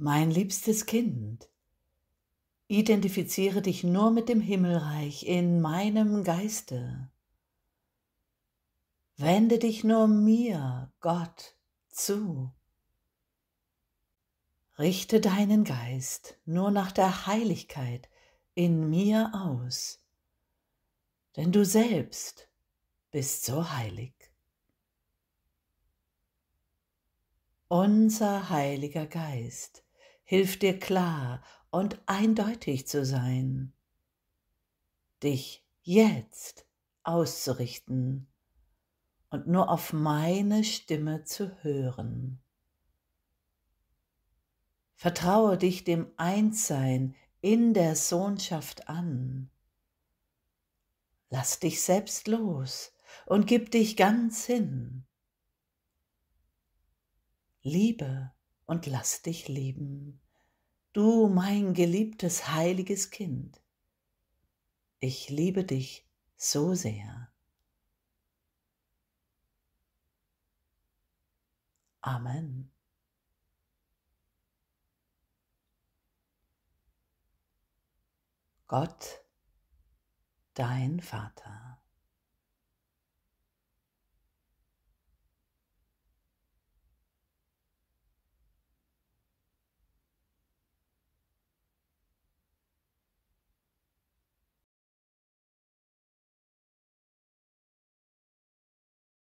Mein liebstes Kind, identifiziere dich nur mit dem Himmelreich in meinem Geiste. Wende dich nur mir, Gott, zu. Richte deinen Geist nur nach der Heiligkeit in mir aus, denn du selbst bist so heilig. Unser Heiliger Geist hilft dir klar und eindeutig zu sein, dich jetzt auszurichten und nur auf meine Stimme zu hören. Vertraue dich dem Einssein in der Sohnschaft an. Lass dich selbst los und gib dich ganz hin. Liebe und lass dich lieben, du mein geliebtes heiliges Kind. Ich liebe dich so sehr. Amen. Gott, dein Vater.